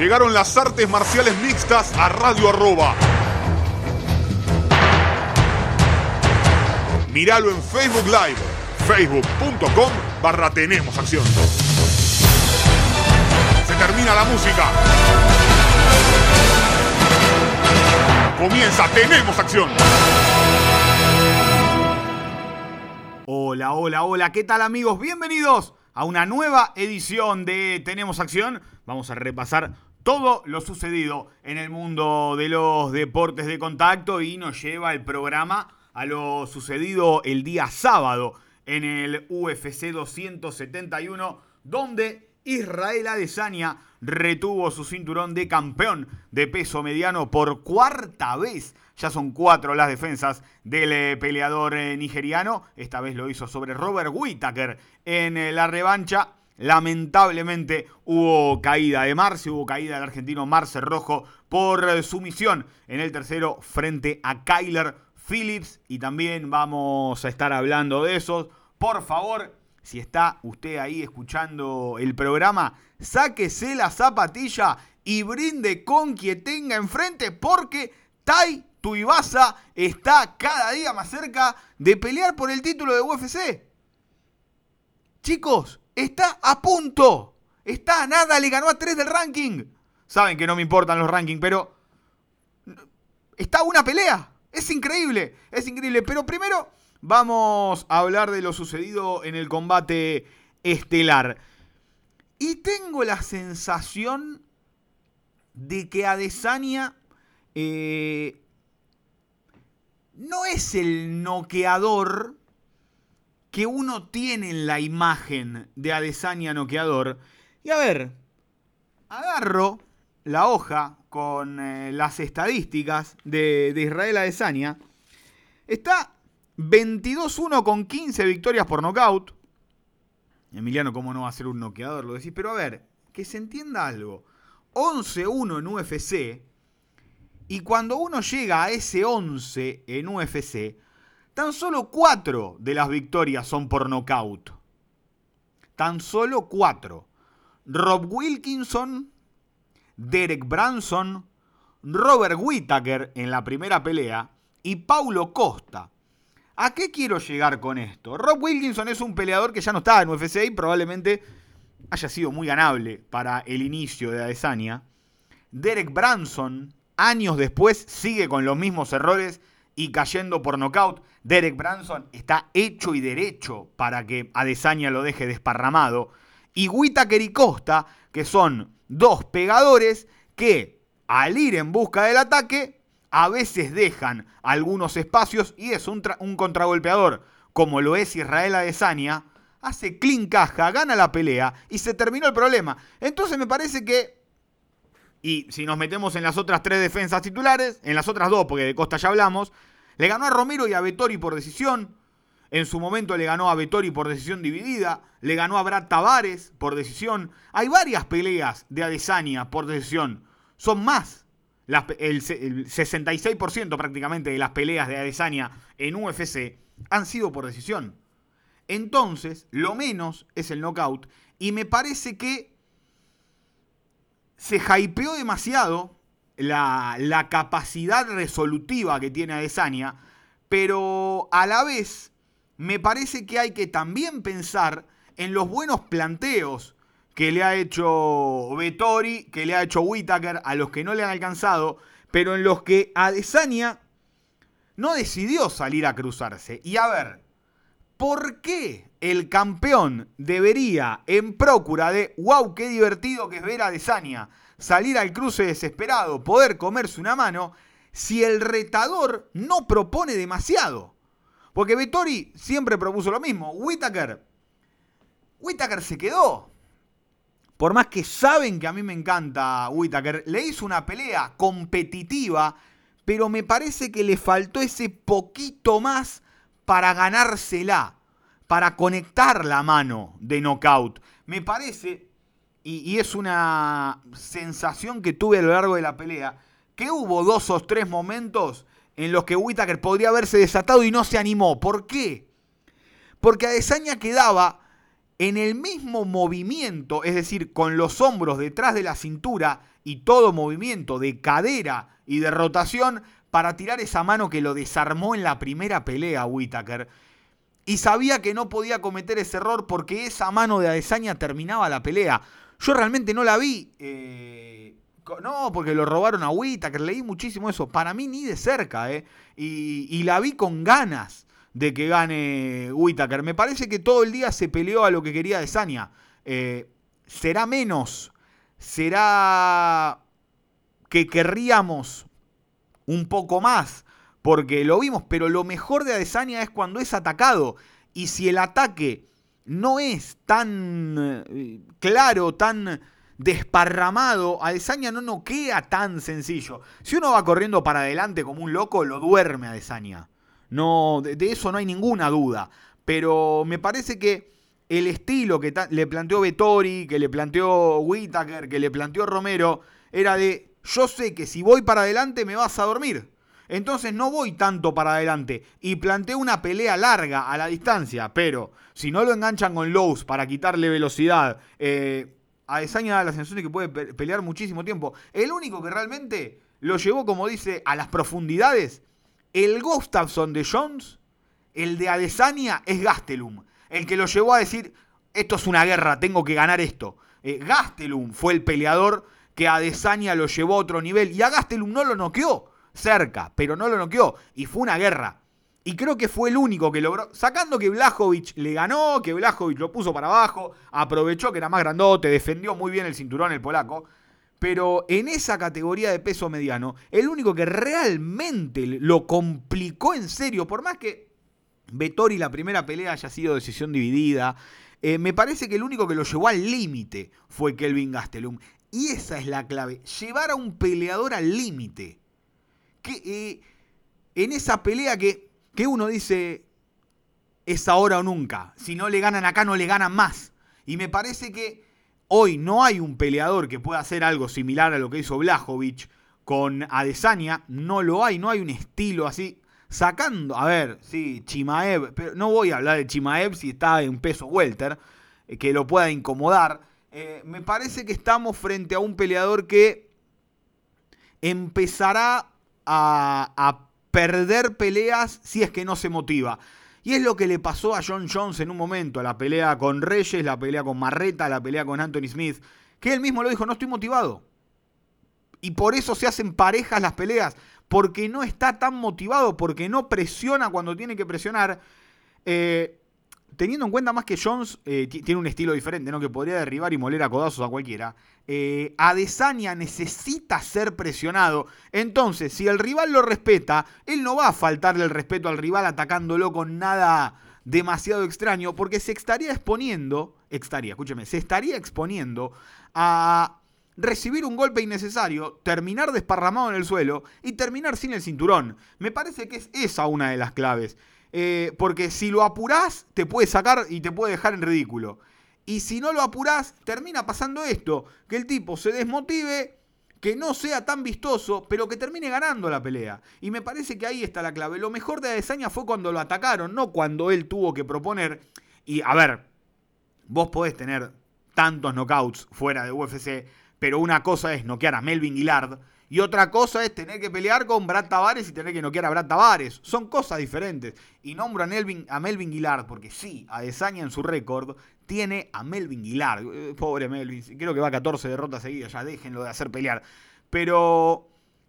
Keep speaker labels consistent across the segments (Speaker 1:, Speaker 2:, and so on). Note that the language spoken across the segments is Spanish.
Speaker 1: Llegaron las artes marciales mixtas a Radio Arroba. Míralo en Facebook Live, facebook.com barra Tenemos Acción. Se termina la música. Comienza Tenemos Acción.
Speaker 2: Hola, hola, hola, ¿qué tal amigos? Bienvenidos a una nueva edición de Tenemos Acción. Vamos a repasar todo lo sucedido en el mundo de los deportes de contacto y nos lleva el programa a lo sucedido el día sábado en el UFC 271, donde Israel Adesanya retuvo su cinturón de campeón de peso mediano por cuarta vez. Ya son cuatro las defensas del eh, peleador eh, nigeriano. Esta vez lo hizo sobre Robert Whittaker en eh, la revancha. Lamentablemente hubo caída de Marce, hubo caída del argentino Marce Rojo por sumisión en el tercero frente a Kyler Phillips. Y también vamos a estar hablando de esos. Por favor, si está usted ahí escuchando el programa, sáquese la zapatilla y brinde con quien tenga enfrente porque Tai Tuivasa está cada día más cerca de pelear por el título de UFC. Chicos, está a punto. Está a nada, le ganó a 3 del ranking. Saben que no me importan los rankings, pero está una pelea. Es increíble, es increíble. Pero primero vamos a hablar de lo sucedido en el combate estelar. Y tengo la sensación de que Adesanya eh, no es el noqueador que uno tiene en la imagen de Adesanya noqueador. Y a ver, agarro la hoja con eh, las estadísticas de, de Israel Adesanya. Está 22-1 con 15 victorias por nocaut. Emiliano, ¿cómo no va a ser un noqueador? Lo decís, pero a ver, que se entienda algo. 11-1 en UFC. Y cuando uno llega a ese 11 en UFC, tan solo 4 de las victorias son por nocaut. Tan solo 4. Rob Wilkinson, Derek Branson, Robert Whittaker en la primera pelea y Paulo Costa ¿A qué quiero llegar con esto? Rob Wilkinson es un peleador que ya no está en UFC y probablemente haya sido muy ganable para el inicio de Adesanya. Derek Branson, años después, sigue con los mismos errores y cayendo por nocaut. Derek Branson está hecho y derecho para que Adesanya lo deje desparramado. Y Whitaker y Costa, que son dos pegadores que al ir en busca del ataque a veces dejan algunos espacios y es un, un contragolpeador, como lo es Israel Adesanya, hace clean caja, gana la pelea y se terminó el problema. Entonces me parece que, y si nos metemos en las otras tres defensas titulares, en las otras dos, porque de Costa ya hablamos, le ganó a Romero y a Vettori por decisión. En su momento le ganó a Vettori por decisión dividida. Le ganó a Brad Tavares por decisión. Hay varias peleas de Adesanya por decisión. Son más el, 66% prácticamente de las peleas de Adesanya en UFC han sido por decisión. Entonces, lo menos es el knockout. Y me parece que se hypeó demasiado la, capacidad resolutiva que tiene Adesanya, pero a la vez me parece que hay que también pensar en los buenos planteos que le ha hecho Vettori, que le ha hecho Whitaker, a los que no le han alcanzado, pero en los que Adesanya no decidió salir a cruzarse. Y a ver, ¿por qué el campeón debería, en procura de, wow, qué divertido que es ver a Adesanya, salir al cruce desesperado, poder comerse una mano, si el retador no propone demasiado? Porque Vettori siempre propuso lo mismo. Whitaker, Whitaker se quedó por más que saben que a mí me encanta Whitaker, le hizo una pelea competitiva, pero me parece que le faltó ese poquito más para ganársela, para conectar la mano de knockout. Me parece, y, es una sensación que tuve a lo largo de la pelea, que hubo dos o tres momentos en los que Whitaker podría haberse desatado y no se animó. ¿Por qué? Porque Adesanya quedaba en el mismo movimiento, es decir, con los hombros detrás de la cintura y todo movimiento de cadera y de rotación para tirar esa mano que lo desarmó en la primera pelea Whitaker. Y sabía que no podía cometer ese error porque esa mano de Adesanya terminaba la pelea. Yo realmente no la vi. Eh, no, porque lo robaron a Whitaker. Leí muchísimo eso. Para mí ni de cerca. Eh. Y, la vi con ganas de que gane Whitaker. Me parece que todo el día se peleó a lo que quería de Eh, ¿Será menos? ¿Será que querríamos un poco más? Porque lo vimos, pero lo mejor de Adesanya es cuando es atacado. Y si el ataque no es tan eh, claro, tan desparramado, Adesanya no noquea tan sencillo. Si uno va corriendo para adelante como un loco, lo duerme Adesanya. No, de, eso no hay ninguna duda. Pero me parece que el estilo que le planteó Vettori, que le planteó Whitaker, que le planteó Romero, era de yo sé que si voy para adelante me vas a dormir. Entonces no voy tanto para adelante. Y planteo una pelea larga a la distancia. Pero si no lo enganchan con Lowe's para quitarle velocidad, eh, a Desaña la sensación de que puede pelear muchísimo tiempo. El único que realmente lo llevó, como dice, a las profundidades el Gustafsson de Jones, el de Adesanya, es Gastelum. El que lo llevó a decir, esto es una guerra, tengo que ganar esto. Eh, Gastelum fue el peleador que a Adesanya lo llevó a otro nivel. Y a Gastelum no lo noqueó cerca, pero no lo noqueó. Y fue una guerra. Y creo que fue el único que logró, sacando que Blajovic le ganó, que Blajovic lo puso para abajo, aprovechó que era más grandote, defendió muy bien el cinturón el polaco. Pero en esa categoría de peso mediano, el único que realmente lo complicó en serio, por más que Vettori la primera pelea haya sido decisión dividida, eh, me parece que el único que lo llevó al límite fue Kelvin Gastelum. Y esa es la clave, llevar a un peleador al límite. Que eh, en esa pelea que, que uno dice, es ahora o nunca. Si no le ganan acá, no le ganan más. Y me parece que Hoy no hay un peleador que pueda hacer algo similar a lo que hizo Blajovic con Adesanya. No lo hay, no hay un estilo así. Sacando, a ver, sí, Chimaev, pero no voy a hablar de Chimaev si está en peso welter, eh, que lo pueda incomodar. Eh, me parece que estamos frente a un peleador que empezará a, perder peleas si es que no se motiva. Y es lo que le pasó a John Jones en un momento, la pelea con Reyes, la pelea con Marreta, la pelea con Anthony Smith, que él mismo lo dijo, no estoy motivado. Y por eso se hacen parejas las peleas, porque no está tan motivado, porque no presiona cuando tiene que presionar. Eh, teniendo en cuenta más que Jones eh, tiene un estilo diferente, ¿no? Que podría derribar y moler a codazos a cualquiera. Eh, Adesanya necesita ser presionado. Entonces, si el rival lo respeta, él no va a faltarle el respeto al rival atacándolo con nada demasiado extraño, porque se estaría exponiendo, estaría, escúcheme, se estaría exponiendo a recibir un golpe innecesario, terminar desparramado en el suelo y terminar sin el cinturón. Me parece que es esa una de las claves. Eh, porque si lo apurás, te puede sacar y te puede dejar en ridículo. Y si no lo apurás, termina pasando esto: que el tipo se desmotive, que no sea tan vistoso, pero que termine ganando la pelea. Y me parece que ahí está la clave. Lo mejor de Adesanya fue cuando lo atacaron, no cuando él tuvo que proponer. Y a ver, vos podés tener tantos knockouts fuera de UFC, pero una cosa es noquear a Melvin Gillard y otra cosa es tener que pelear con Brad Tavares y tener que noquear a Brad Tavares. Son cosas diferentes. Y nombro a, a Melvin Guillard porque sí, a Desaña en su récord tiene a Melvin Guillard. Eh, pobre Melvin, creo que va a 14 derrotas seguidas, ya déjenlo de hacer pelear. Pero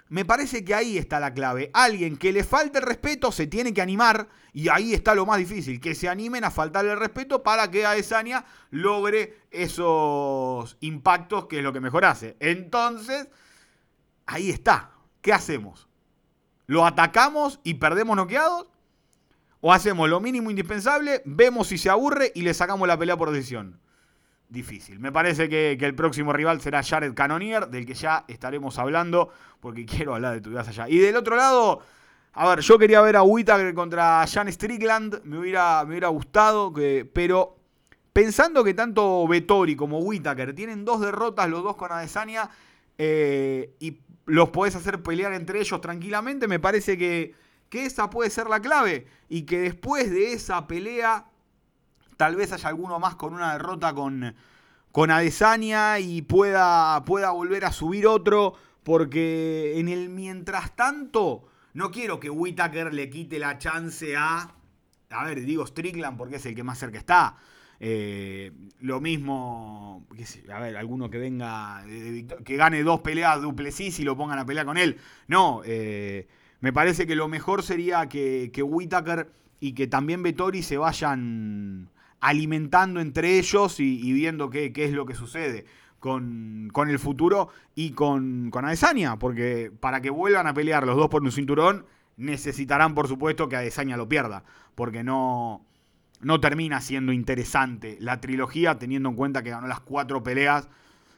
Speaker 2: me parece que ahí está la clave. Alguien que le falte el respeto se tiene que animar y ahí está lo más difícil, que se animen a faltarle el respeto para que Adesanya logre esos impactos que es lo que mejor hace. Entonces, ahí está. ¿Qué hacemos? ¿Lo atacamos y perdemos noqueados? ¿O hacemos lo mínimo indispensable, vemos si se aburre y le sacamos la pelea por decisión? Difícil. Me parece que, el próximo rival será Jared Cannonier, del que ya estaremos hablando, porque quiero hablar de tu vida allá. Y del otro lado, a ver, yo quería ver a Whittaker contra Jan Strickland, me hubiera, me hubiera gustado, pero pensando que tanto Vettori como Whittaker tienen dos derrotas, los dos con Adesanya, eh, y los podés hacer pelear entre ellos tranquilamente, me parece que, esa puede ser la clave. Y que después de esa pelea tal vez haya alguno más con una derrota con, con Adesanya y pueda, pueda volver a subir otro, porque en el mientras tanto, no quiero que Whitaker le quite la chance a, a ver, digo Strickland porque es el que más cerca está. Eh, lo mismo, a ver, alguno que venga, que gane dos peleas Duplessis y lo pongan a pelear con él. No, eh, me parece que lo mejor sería que, que Whitaker y que también Vettori se vayan alimentando entre ellos y, viendo qué, es lo que sucede con, el futuro y con, con Adesanya, porque para que vuelvan a pelear los dos por un cinturón, necesitarán por supuesto que Adesanya lo pierda, porque no, no termina siendo interesante la trilogía, teniendo en cuenta que ganó las cuatro peleas.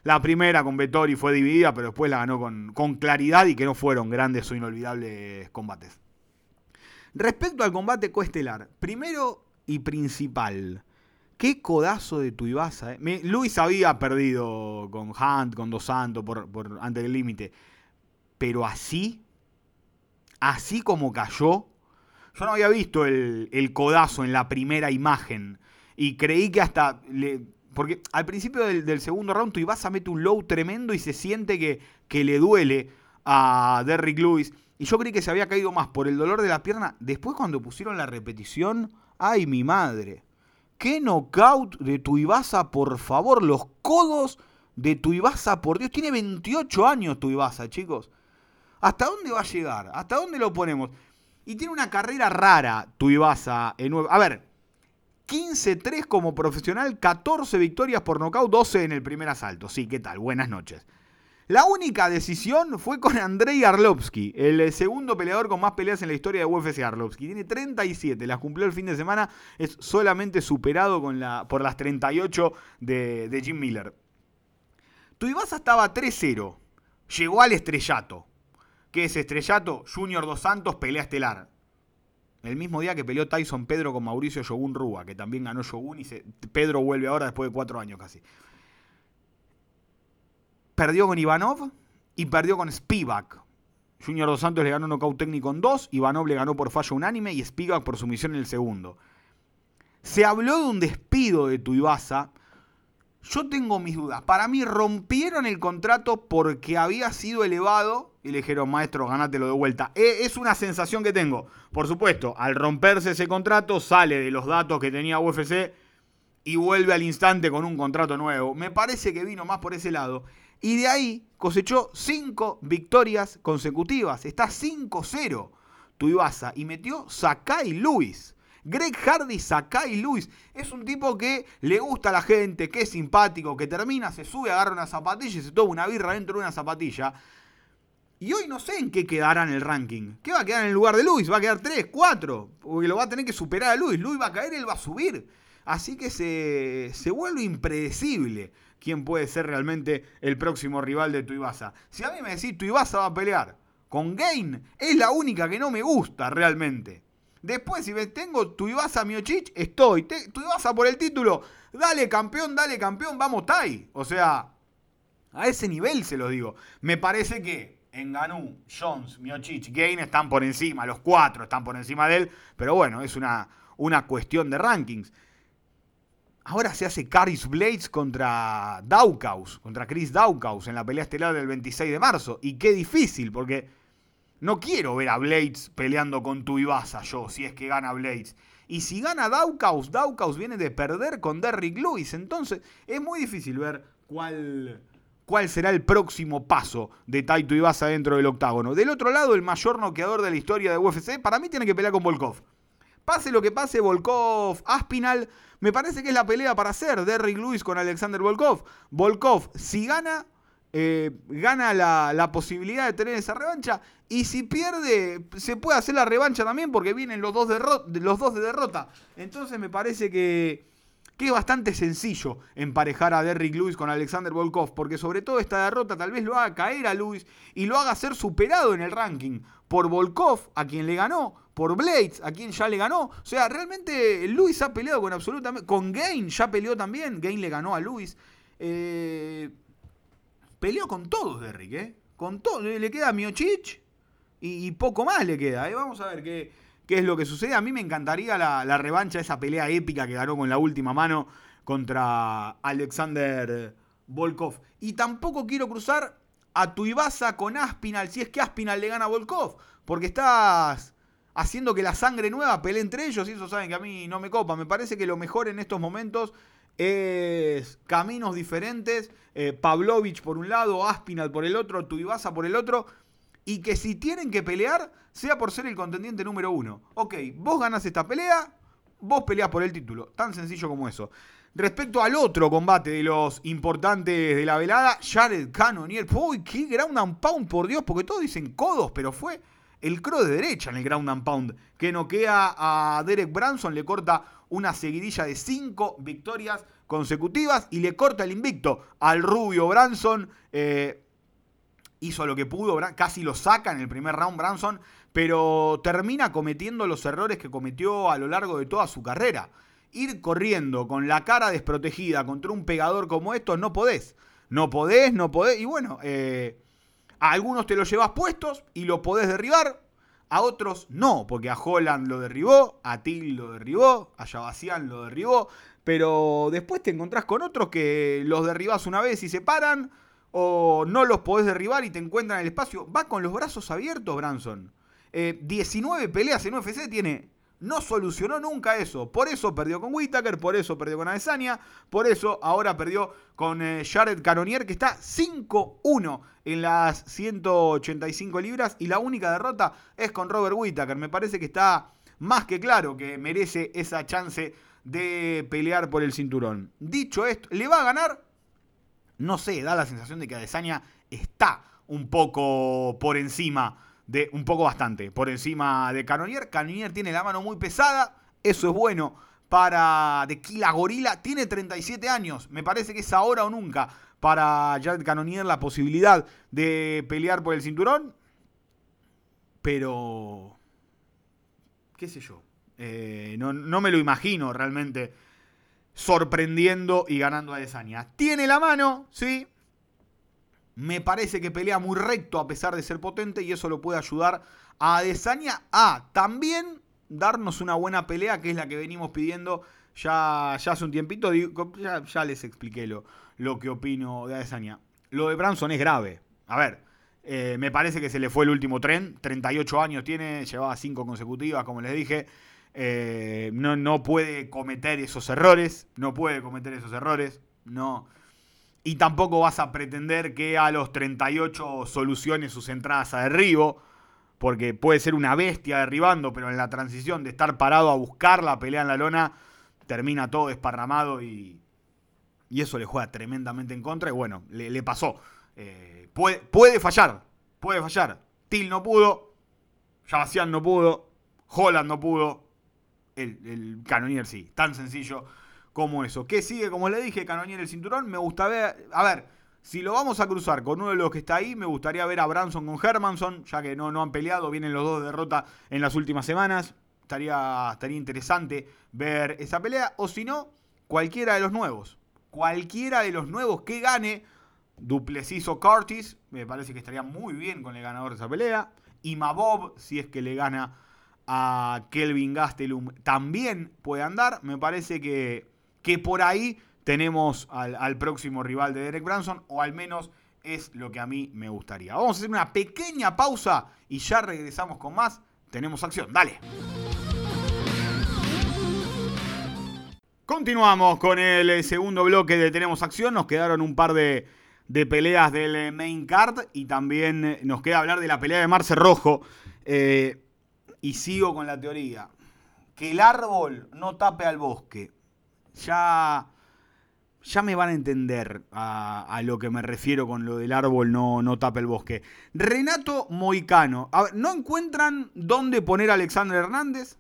Speaker 2: La primera con Vettori fue dividida, pero después la ganó con, claridad y que no fueron grandes o inolvidables combates. Respecto al combate coestelar, primero y principal, qué codazo de Tuibasa. Eh. Luis había perdido con Hunt, con Dos Santos, por, por, ante el límite. Pero así, así como cayó, yo no había visto el, codazo en la primera imagen. Y creí que hasta. Le, porque al principio del, segundo round, a mete un low tremendo y se siente que, que le duele a Derrick Lewis. Y yo creí que se había caído más por el dolor de la pierna. Después, cuando pusieron la repetición, ¡ay, mi madre! ¡Qué knockout de Tuibasa, por favor! Los codos de Tuibasa, por Dios. Tiene 28 años Tuibasa, chicos. ¿Hasta dónde va a llegar? ¿Hasta dónde lo ponemos? Y tiene una carrera rara, Tuibasa. En A ver, 15-3 como profesional, 14 victorias por nocaut, 12 en el primer asalto. Sí, ¿qué tal? Buenas noches. La única decisión fue con Andrei Arlovsky, el segundo peleador con más peleas en la historia de UFC Arlovsky. Tiene 37, las cumplió el fin de semana, es solamente superado por las 38 de, de Jim Miller. Tuibasa estaba 3-0, llegó al estrellato. ¿Qué es estrellato? Junior Dos Santos, pelea estelar. El mismo día que peleó Tyson Pedro con Mauricio Shogun Rúa, que también ganó Shogun y Pedro vuelve ahora después de cuatro años casi. Perdió con Ivanov y perdió con Spivak. Junior Dos Santos le ganó un knockout técnico en dos, Ivanov le ganó por fallo unánime y Spivak por sumisión en el segundo. Se habló de un despido de Tuibasa yo tengo mis dudas. Para mí rompieron el contrato porque había sido elevado y le dijeron, maestro, ganátelo de vuelta. E, es una sensación que tengo. Por supuesto, al romperse ese contrato, sale de los datos que tenía UFC y vuelve al instante con un contrato nuevo. Me parece que vino más por ese lado. Y de ahí cosechó cinco victorias consecutivas. Está 5-0 Tuibasa y metió Sakai Luis. Greg Hardy, Sakai Luis. Es un tipo que le gusta a la gente, que es simpático, que termina, se sube, agarra una zapatilla y se toma una birra dentro de una zapatilla. Y hoy no sé en qué quedará en el ranking. ¿Qué va a quedar en el lugar de Luis? ¿Va a quedar 3, 4? Porque lo va a tener que superar a Luis. Luis va a caer, él va a subir. Así que se, se vuelve impredecible quién puede ser realmente el próximo rival de Tuibasa. Si a mí me decís Tuibasa va a pelear con Gain, es la única que no me gusta realmente. Después, si tengo Tuibasa Miochich, estoy. Tuibasa por el título. Dale campeón, dale campeón, vamos Tai. O sea, a ese nivel se lo digo. Me parece que en Ganú, Jones, Miochich, Gain están por encima. Los cuatro están por encima de él. Pero bueno, es una, una cuestión de rankings. Ahora se hace Caris Blades contra Daukaus, contra Chris Daukaus en la pelea estelar del 26 de marzo. Y qué difícil, porque no quiero ver a Blades peleando con Tuivasa yo, si es que gana Blades. Y si gana Daukaus, Daukaus viene de perder con Derrick Lewis. Entonces es muy difícil ver cuál, cuál será el próximo paso de Taito Ibasa dentro del octágono. Del otro lado, el mayor noqueador de la historia de UFC, para mí tiene que pelear con Volkov. Pase lo que pase, Volkov, Aspinal, me parece que es la pelea para hacer. Derrick Lewis con Alexander Volkov. Volkov, si gana, eh, gana la, posibilidad de tener esa revancha. Y si pierde, se puede hacer la revancha también porque vienen los dos, de, los dos de derrota. Entonces me parece que, que, bastante sencillo emparejar a Derrick Lewis con Alexander Volkov. Porque sobre todo esta derrota tal vez lo haga caer a Lewis y lo haga ser superado en el ranking por Volkov, a quien le ganó, por Blades, a quien ya le ganó. O sea, realmente Lewis ha peleado con absolutamente. Con Gain ya peleó también. Gain le ganó a Lewis. Eh Peleó con todos Derrick, ¿eh? Con todo. Le queda Miochich y, y poco más le queda. ¿eh? Vamos a ver qué, qué es lo que sucede. A mí me encantaría la, revancha, esa pelea épica que ganó con la última mano contra Alexander Volkov. Y tampoco quiero cruzar a Tuivasa con Aspinal, si es que Aspinal le gana a Volkov, porque estás haciendo que la sangre nueva pelee entre ellos y eso saben que a mí no me copa. Me parece que lo mejor en estos momentos es caminos diferentes, eh, Pavlovich por un lado, Aspinal por el otro, Tuivasa por el otro, y que si tienen que pelear, sea por ser el contendiente número uno. Ok, vos ganas esta pelea, vos peleás por el título, tan sencillo como eso. Respecto al otro combate de los importantes de la velada, Jared Cannonier. Uy, qué ground and pound, por Dios, porque todos dicen codos, pero fue el crow de derecha en el ground and pound, que noquea a Derek Branson, le corta una seguidilla de cinco victorias consecutivas y le corta el invicto al rubio Branson. Eh, hizo lo que pudo, casi lo saca en el primer round Branson, pero termina cometiendo los errores que cometió a lo largo de toda su carrera ir corriendo con la cara desprotegida contra un pegador como esto, no podés. No podés, no podés. Y bueno, eh, a algunos te lo llevas puestos y lo podés derribar. A otros no, porque a Holland lo derribó, a Till lo derribó, a Yabasian lo derribó. Pero después te encontrás con otros que los derribás una vez y se paran. O no los podés derribar y te encuentran en el espacio. Va con los brazos abiertos, Branson. 19 eh, peleas en UFC tiene no solucionó nunca eso. Por eso perdió con Whitaker, por eso perdió con Adesanya, por eso ahora perdió con eh, Jared Caronier, que está 5-1 en las 185 libras. Y la única derrota es con Robert Whitaker. Me parece que está más que claro que merece esa chance de pelear por el cinturón. Dicho esto, ¿le va a ganar? No sé, da la sensación de que Adesanya está un poco por encima de un poco bastante por encima de Canonier. Canonier tiene la mano muy pesada, eso es bueno para Tequila Gorila. Tiene 37 años, me parece que es ahora o nunca para Jared Canonier la posibilidad de pelear por el cinturón. Pero, qué sé yo, eh, no, no, me lo imagino realmente sorprendiendo y ganando a Desania. Tiene la mano, sí, me parece que pelea muy recto a pesar de ser potente y eso lo puede ayudar a Adesanya a también darnos una buena pelea, que es la que venimos pidiendo ya, ya hace un tiempito. Ya, les expliqué lo, lo, que opino de Adesanya. Lo de Branson es grave. A ver, eh, me parece que se le fue el último tren. 38 años tiene, llevaba 5 consecutivas, como les dije. Eh, no, no puede cometer esos errores. No puede cometer esos errores. No. Y tampoco vas a pretender que a los 38 solucione sus entradas a derribo, porque puede ser una bestia derribando, pero en la transición de estar parado a buscar la pelea en la lona, termina todo desparramado y, y eso le juega tremendamente en contra. Y bueno, le, pasó. Eh, puede, puede fallar, puede fallar. Till no pudo, Yabasian no pudo, Holland no pudo, el, el Canonier sí, tan sencillo como eso. ¿Qué sigue? Como le dije, Canonier el cinturón. Me gusta ver. A ver, si lo vamos a cruzar con uno de los que está ahí, me gustaría ver a Branson con Hermanson, ya que no, no han peleado, vienen los dos de derrota en las últimas semanas. Estaría, estaría interesante ver esa pelea. O si no, cualquiera de los nuevos. Cualquiera de los nuevos que gane. Duplessis o Curtis, me parece que estaría muy bien con el ganador de esa pelea. Y Mabob, si es que le gana a Kelvin Gastelum, también puede andar. Me parece que que por ahí tenemos al, próximo rival de Derek Branson, o al menos es lo que a mí me gustaría. Vamos a hacer una pequeña pausa y ya regresamos con más. Tenemos acción, dale. Continuamos con el eh, segundo bloque de Tenemos Acción. Nos quedaron un par de, peleas del eh, main card y también eh, nos queda hablar de la pelea de Marce Rojo. Y sigo con la teoría. Que el árbol no tape al bosque ya, ya me van a entender a, lo que me refiero con lo del árbol no, no tapa el bosque. Renato Moicano. ¿no encuentran dónde poner a Alexander Hernández?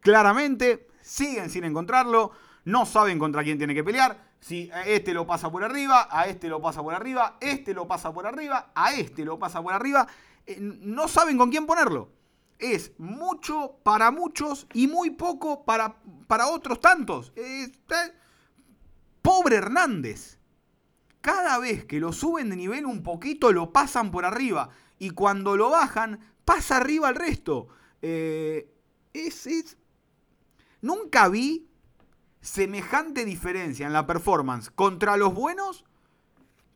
Speaker 2: Claramente, siguen sin encontrarlo. No saben contra quién tiene que pelear. Si a este lo pasa por arriba, a este lo pasa por arriba, este lo pasa por arriba, a este lo pasa por arriba. Eh, no saben con quién ponerlo es mucho para muchos y muy poco para, para otros tantos. pobre Hernández. Cada vez que lo suben de nivel un poquito, lo pasan por arriba. Y cuando lo bajan, pasa arriba al resto. Eh, es... Nunca vi semejante diferencia en la performance contra los buenos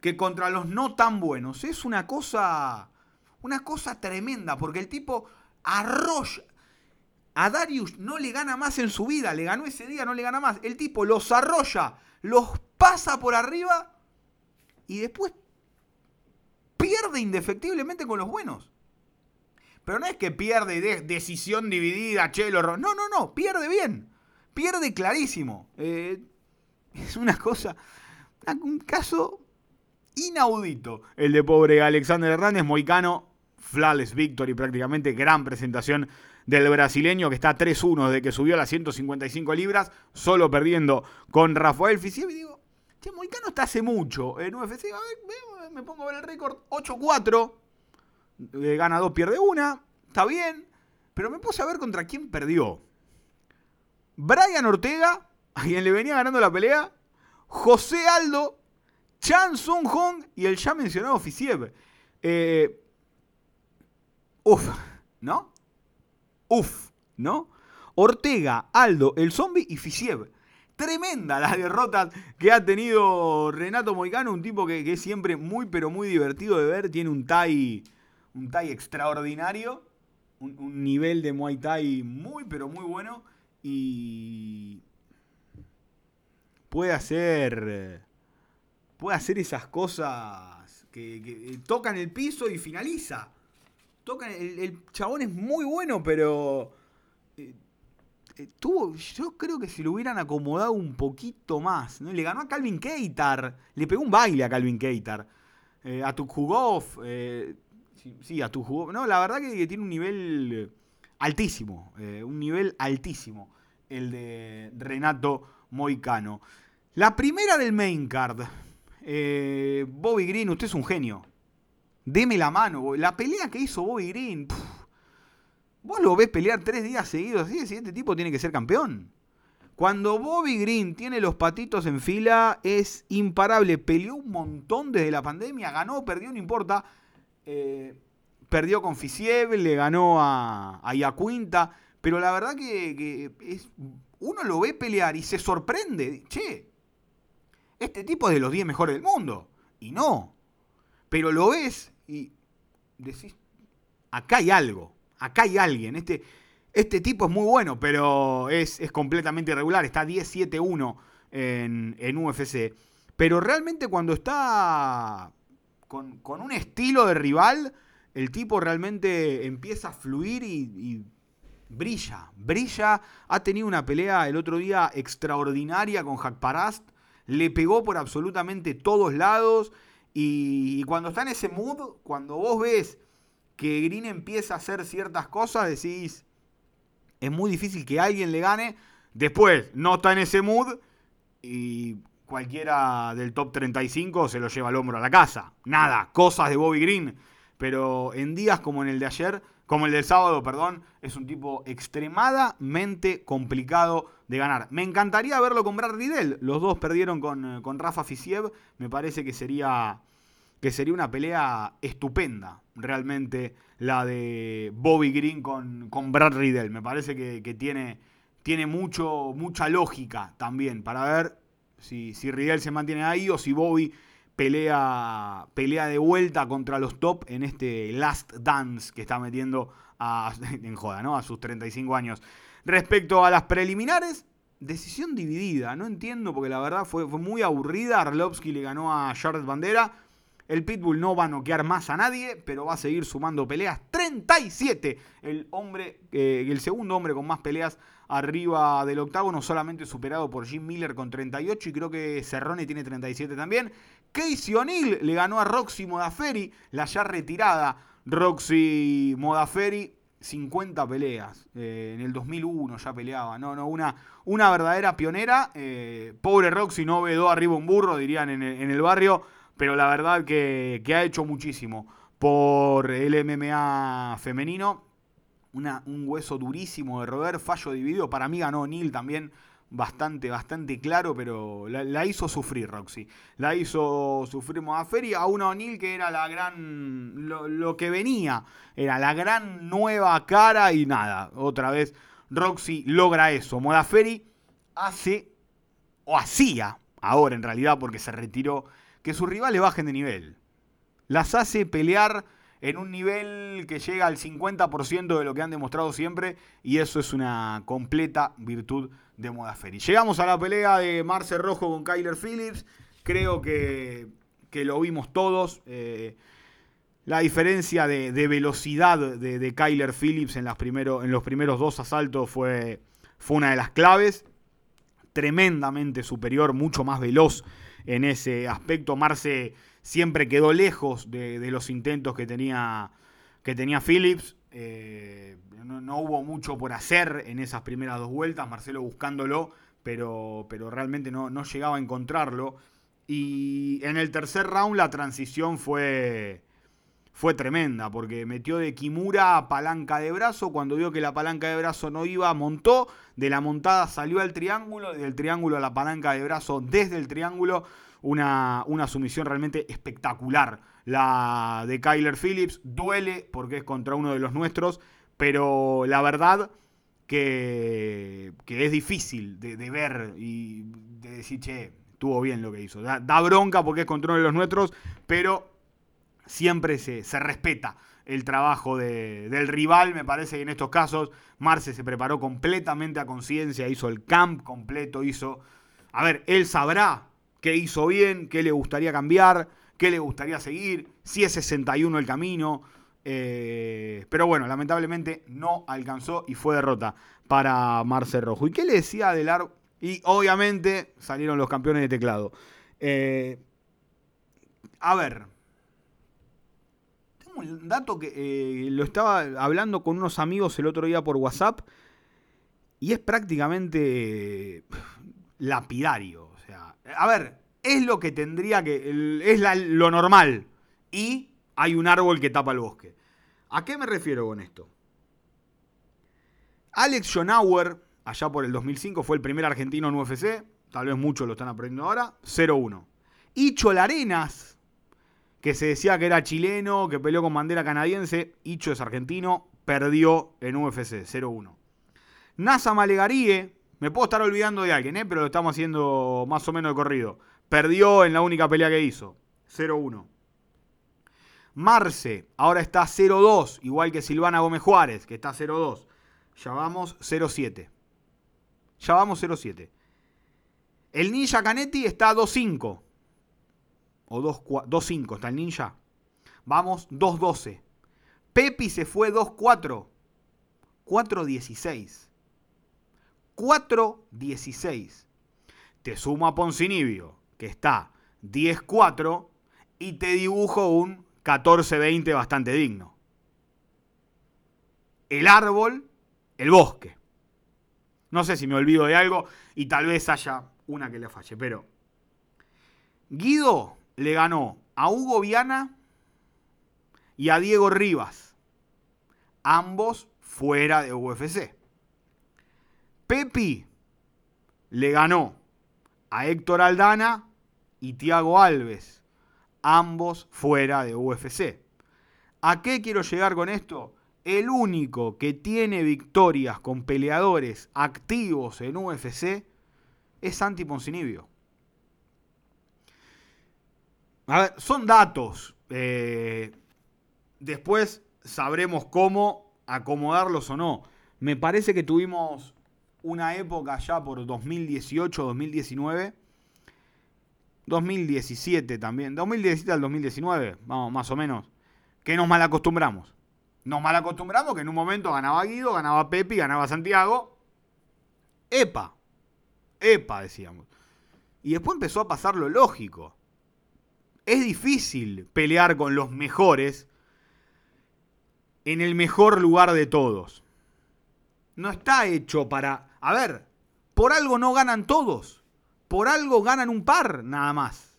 Speaker 2: que contra los no tan buenos. Es una cosa, una cosa tremenda, porque el tipo arrolla. A Darius no le gana más en su vida, le ganó ese día, no le gana más. El tipo los arrolla, los pasa por arriba y después pierde indefectiblemente con los buenos. Pero no es que pierde de decisión dividida, chelo. No, no, no, pierde bien. Pierde clarísimo. Eh, es una cosa, un caso inaudito. El de pobre Alexander Hernández, Moicano, flawless victory prácticamente, gran presentación del brasileño que está 3-1 de que subió a las 155 libras, solo perdiendo con Rafael Fisiev. Y digo, che, Moicano está hace mucho en UFC. A ver, me pongo a ver el récord, 8-4. Eh, gana 2, pierde una. Está bien. Pero me puse a ver contra quién perdió. Brian Ortega, a quien le venía ganando la pelea. José Aldo, Chan Sung Hong y el ya mencionado Fisiev. Eh, uf, ¿no? Uf, ¿no? Ortega, Aldo, el zombie y Fisiev. Tremenda la derrota que ha tenido Renato Moicano, un tipo que, es siempre muy pero muy divertido de ver. Tiene un Tai, un tai extraordinario, un, nivel de Muay Thai muy pero muy bueno y puede hacer puede hacer esas cosas que, tocan el piso y finaliza. Tocan, el, chabón es muy bueno, pero eh, eh, tuvo, yo creo que si lo hubieran acomodado un poquito más, ¿no? Le ganó a Calvin Keitar, le pegó un baile a Calvin Keitar, a Tukhugov, sí, a Tukhugov, no, la verdad que, tiene un nivel altísimo, un nivel altísimo, el de Renato Moicano. La primera del main card, eh, Bobby Green, usted es un genio. Deme la mano. La pelea que hizo Bobby Green. vos lo ves pelear tres días seguidos así. Este tipo tiene que ser campeón. Cuando Bobby Green tiene los patitos en fila, es imparable. Peleó un montón desde la pandemia. Ganó, perdió, no importa. Eh, perdió con Fisiev, le ganó a, a Iacuinta. Pero la verdad que, que es, uno lo ve pelear y se sorprende. Che, este tipo es de los 10 mejores del mundo. Y no. Pero lo ves y decís, acá hay algo, acá hay alguien. Este, este tipo es muy bueno, pero es, completamente irregular. Está 10-7-1 en, en, UFC. Pero realmente cuando está con, un estilo de rival, el tipo realmente empieza a fluir y, brilla, brilla. Ha tenido una pelea el otro día extraordinaria con Jack Parast le pegó por absolutamente todos lados. Y, cuando está en ese mood, cuando vos ves que Green empieza a hacer ciertas cosas, decís, es muy difícil que alguien le gane. Después, no está en ese mood y cualquiera del top 35 se lo lleva al hombro a la casa. Nada, cosas de Bobby Green. Pero en días como en el de ayer, como el del sábado, perdón, es un tipo extremadamente complicado de ganar. Me encantaría verlo con Brad Riddell. Los dos perdieron con, eh, con Rafa Fisiev. Me parece que sería, que sería una pelea estupenda, realmente, la de Bobby Green con, con Brad Riddell. Me parece que, tiene, tiene mucho, mucha lógica también para ver si, si Riddell se mantiene ahí o si Bobby pelea, pelea de vuelta contra los top en este Last Dance que está metiendo a, en joda, ¿no? A sus 35 años. Respecto a las preliminares, decisión dividida. No entiendo porque la verdad fue, muy aburrida. Arlovsky le ganó a Charles Bandera. El Pitbull no va a noquear más a nadie, pero va a seguir sumando peleas. 37. El hombre, eh, el segundo hombre con más peleas arriba del octágono, solamente superado por Jim Miller con 38 y creo que Cerrone tiene 37 también. Casey O'Neill le ganó a Roxy Modaferi, la ya retirada Roxy Modaferi. 50 peleas. Eh, en el 2001 ya peleaba. No, no, una, una verdadera pionera. Eh, pobre Roxy no vedó arriba un burro, dirían en el barrio pero la verdad que, ha hecho muchísimo por el MMA femenino. Un hueso durísimo de roer, fallo dividido. Para mí ganó Neil también bastante, bastante claro, pero la, hizo sufrir Roxy. La hizo sufrir Modaferi a una O'Neill que era la gran. Lo, lo, que venía. Era la gran nueva cara y nada. Otra vez Roxy logra eso. Modaferi hace, o hacía, ahora en realidad porque se retiró, que sus rivales bajen de nivel. Las hace pelear en un nivel que llega al 50% de lo que han demostrado siempre y eso es una completa virtud de Modaferi. Llegamos a la pelea de Marce Rojo con Kyler Phillips, creo que, lo vimos todos. Eh, la diferencia de, velocidad de, Kyler Phillips en, las en, los primeros dos asaltos fue, fue una de las claves. Tremendamente superior, mucho más veloz en ese aspecto. Marce siempre quedó lejos de, los intentos que tenía, que tenía Phillips. Eh, no, hubo mucho por hacer en esas primeras dos vueltas, Marcelo buscándolo, pero, pero realmente no, no llegaba a encontrarlo. Y en el tercer round la transición fue, fue tremenda, porque metió de Kimura a palanca de brazo, cuando vio que la palanca de brazo no iba, montó, de la montada salió al triángulo, del triángulo a la palanca de brazo, desde el triángulo, una, una sumisión realmente espectacular. La de Kyler Phillips duele porque es contra uno de los nuestros, pero la verdad que, que es difícil de, ver y de decir, che, estuvo bien lo que hizo. Da, bronca porque es contra uno de los nuestros, pero siempre se, se respeta el trabajo del rival. Me parece que en estos casos Marce se preparó completamente a conciencia, hizo el camp completo, hizo... A ver, él sabrá qué hizo bien, qué le gustaría cambiar, qué le gustaría seguir, si es 61 el camino. Eh, pero bueno, lamentablemente no alcanzó y fue derrota para Marce Rojo. ¿Y qué le decía Adelar? Y obviamente salieron los campeones de teclado. Eh, a ver, tengo un dato que eh, lo estaba hablando con unos amigos el otro día por WhatsApp y es prácticamente lapidario a ver, es lo que tendría que. Es lo normal. Y hay un árbol que tapa el bosque. ¿A qué me refiero con esto? Alex Schonauer, allá por el 2005, fue el primer argentino en UFC. Tal vez muchos lo están aprendiendo ahora. 0-1. Icho Larenas, que se decía que era chileno, que peleó con bandera canadiense. Icho es argentino, perdió en UFC. 0-1. Nasa Malegarie, me puedo estar olvidando de alguien, ¿eh? pero lo estamos haciendo más o menos de corrido. Perdió en la única pelea que hizo. 0-1. Marce, ahora está 0-2, igual que Silvana Gómez Juárez, que está 0-2. Ya vamos 0-7. Ya vamos 0-7. El Ninja Canetti está 2-5. O 2-5 está el Ninja. Vamos 2-12. Pepi se fue 2-4. 4-16. 4-16. Te sumo a Poncinibio, que está 10-4, y te dibujo un 14-20 bastante digno. El árbol, el bosque. No sé si me olvido de algo y tal vez haya una que le falle, pero Guido le ganó a Hugo Viana y a Diego Rivas, ambos fuera de UFC. Pepi le ganó a Héctor Aldana y Tiago Alves, ambos fuera de UFC. ¿A qué quiero llegar con esto? El único que tiene victorias con peleadores activos en UFC es Santi Poncinibio. A ver, son datos. Eh, después sabremos cómo acomodarlos o no. Me parece que tuvimos una época ya por 2018, 2019, 2017 también, 2017 al 2019, vamos, más o menos, que nos mal acostumbramos. Nos mal acostumbramos que en un momento ganaba Guido, ganaba Pepi, ganaba Santiago. Epa, epa, decíamos. Y después empezó a pasar lo lógico. Es difícil pelear con los mejores en el mejor lugar de todos. No está hecho para a ver, por algo no ganan todos. Por algo ganan un par nada más.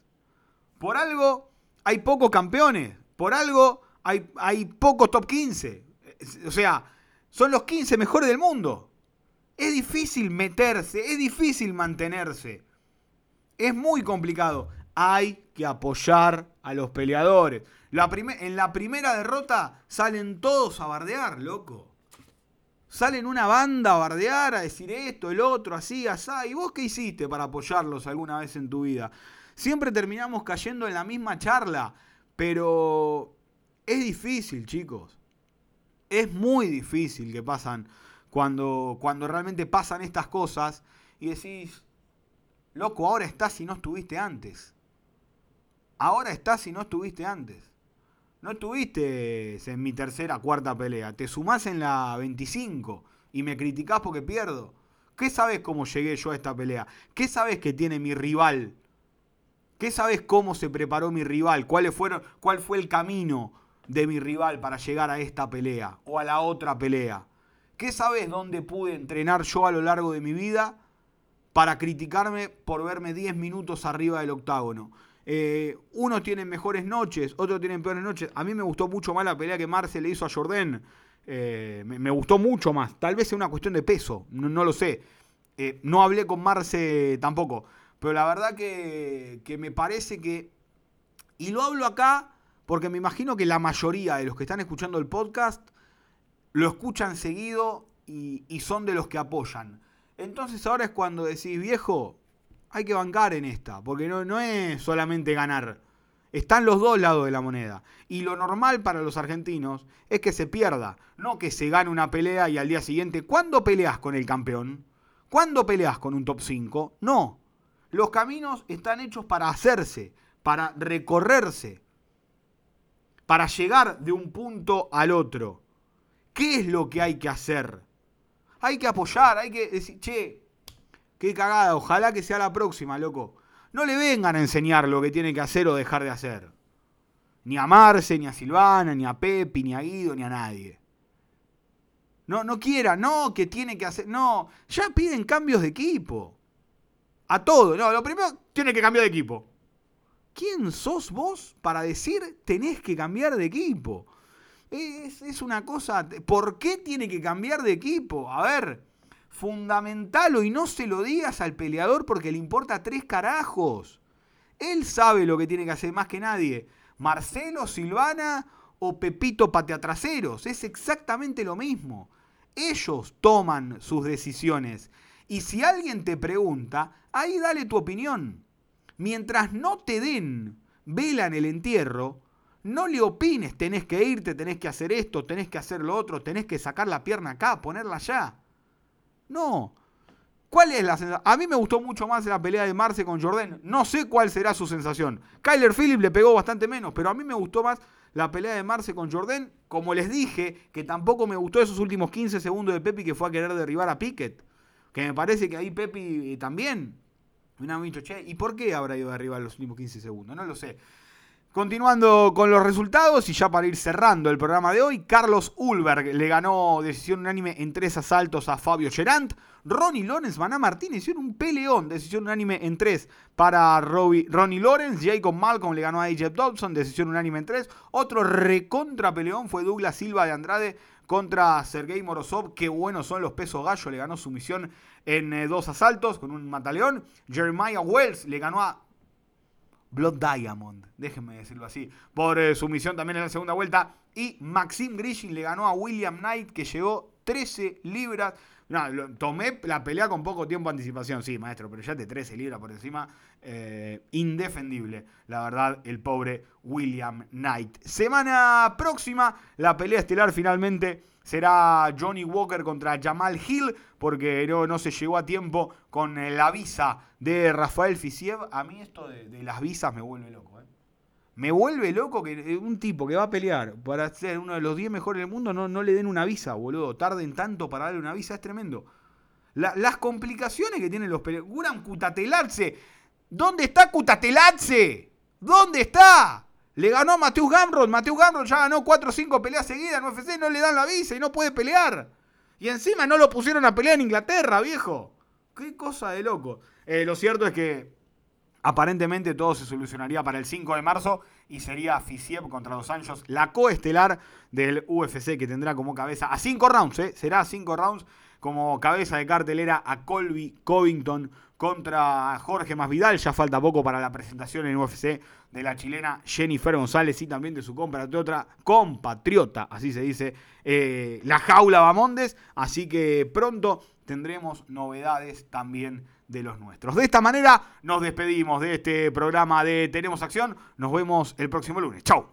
Speaker 2: Por algo hay pocos campeones. Por algo hay, hay pocos top 15. O sea, son los 15 mejores del mundo. Es difícil meterse, es difícil mantenerse. Es muy complicado. Hay que apoyar a los peleadores. En la primera derrota salen todos a bardear, loco. Salen una banda a bardear, a decir esto, el otro, así, así. ¿Y vos qué hiciste para apoyarlos alguna vez en tu vida? Siempre terminamos cayendo en la misma charla, pero es difícil, chicos. Es muy difícil que pasan cuando, cuando realmente pasan estas cosas y decís, loco, ahora estás si no estuviste antes. Ahora estás si no estuviste antes. No estuviste en mi tercera, cuarta pelea. Te sumás en la 25 y me criticás porque pierdo. ¿Qué sabes cómo llegué yo a esta pelea? ¿Qué sabes que tiene mi rival? ¿Qué sabes cómo se preparó mi rival? ¿Cuál, fueron, ¿Cuál fue el camino de mi rival para llegar a esta pelea o a la otra pelea? ¿Qué sabes dónde pude entrenar yo a lo largo de mi vida para criticarme por verme 10 minutos arriba del octágono? Eh, unos tienen mejores noches, otros tienen peores noches. A mí me gustó mucho más la pelea que Marce le hizo a Jordan. Eh, me, gustó mucho más. Tal vez sea una cuestión de peso, no, lo sé. Eh, no hablé con Marce tampoco. Pero la verdad que, me parece que... Y lo hablo acá porque me imagino que la mayoría de los que están escuchando el podcast lo escuchan seguido y, son de los que apoyan. Entonces ahora es cuando decís, viejo, hay que bancar en esta, porque no, no es solamente ganar. Están los dos lados de la moneda. Y lo normal para los argentinos es que se pierda, no que se gane una pelea y al día siguiente, ¿cuándo peleas con el campeón? ¿Cuándo peleas con un top 5? No. Los caminos están hechos para hacerse, para recorrerse, para llegar de un punto al otro. ¿Qué es lo que hay que hacer? Hay que apoyar, hay que decir, che, qué cagada, ojalá que sea la próxima, loco. No le vengan a enseñar lo que tiene que hacer o dejar de hacer. Ni a Marce, ni a Silvana, ni a Pepi, ni a Guido, ni a nadie. No, no quiera, no, que tiene que hacer. No, ya piden cambios de equipo. A todo. No, lo primero, tiene que cambiar de equipo. ¿Quién sos vos para decir tenés que cambiar de equipo? Es, una cosa. ¿Por qué tiene que cambiar de equipo? A ver, fundamental y no se lo digas al peleador porque le importa tres carajos. Él sabe lo que tiene que hacer más que nadie. Marcelo, Silvana o Pepito Pateatraseros. Es exactamente lo mismo. Ellos toman sus decisiones. Y si alguien te pregunta, ahí dale tu opinión. Mientras no te den vela en el entierro, no le opines, tenés que irte, tenés que hacer esto, tenés que hacer lo otro, tenés que sacar la pierna acá, ponerla allá. No. ¿Cuál es la sensación? A mí me gustó mucho más la pelea de Marce con Jordan. No sé cuál será su sensación. Kyler Phillips le pegó bastante menos, pero a mí me gustó más la pelea de Marce con Jordan. Como les dije, que tampoco me gustó esos últimos 15 segundos de Pepi que fue a querer derribar a Pickett. Que me parece que ahí Pepi también. Me dicho, che, ¿y por qué habrá ido a derribar los últimos 15 segundos? No lo sé. Continuando con los resultados y ya para ir cerrando el programa de hoy, Carlos Ulberg le ganó decisión unánime en tres asaltos a Fabio Gerant. Ronnie Lawrence, Maná Martínez hicieron un peleón, decisión unánime en tres para Ronnie Lawrence. Jacob Malcolm le ganó a AJ Dobson, decisión unánime en tres. Otro recontra peleón fue Douglas Silva de Andrade contra Sergei Morozov. Qué buenos son los pesos gallo, le ganó su misión en eh, dos asaltos con un mataleón. Jeremiah Wells le ganó a Blood Diamond, déjenme decirlo así, por eh, su misión también en la segunda vuelta. Y Maxim Grishin le ganó a William Knight, que llegó 13 libras. No, tomé la pelea con poco tiempo de anticipación, sí, maestro, pero ya te 13 libras por encima. Eh, indefendible, la verdad, el pobre William Knight. Semana próxima, la pelea estelar finalmente será Johnny Walker contra Jamal Hill, porque no, no se llegó a tiempo con la visa de Rafael Fisiev. A mí esto de, las visas me vuelve loco. ¿eh? Me vuelve loco que un tipo que va a pelear para ser uno de los 10 mejores del mundo no, no le den una visa, boludo. Tarden tanto para darle una visa, es tremendo. las complicaciones que tienen los peleadores. Guran Cutatelarse. ¿Dónde está Cutatelarse? ¿Dónde está? Le ganó Mateus Gamrot. Mateus Gamrot ya ganó 4 o 5 peleas seguidas en UFC. No le dan la visa y no puede pelear. Y encima no lo pusieron a pelear en Inglaterra, viejo. Qué cosa de loco. Eh, lo cierto es que aparentemente todo se solucionaría para el 5 de marzo y sería Fisiev contra Dos Anjos, la coestelar del UFC que tendrá como cabeza a 5 rounds, ¿eh? será a 5 rounds como cabeza de cartelera a Colby Covington contra Jorge Masvidal. Ya falta poco para la presentación en UFC de la chilena Jennifer González y también de su compatriota, compatriota, así se dice, eh, la jaula Bamondes. Así que pronto tendremos novedades también de los nuestros. De esta manera nos despedimos de este programa de Tenemos Acción. Nos vemos el próximo lunes. Chau.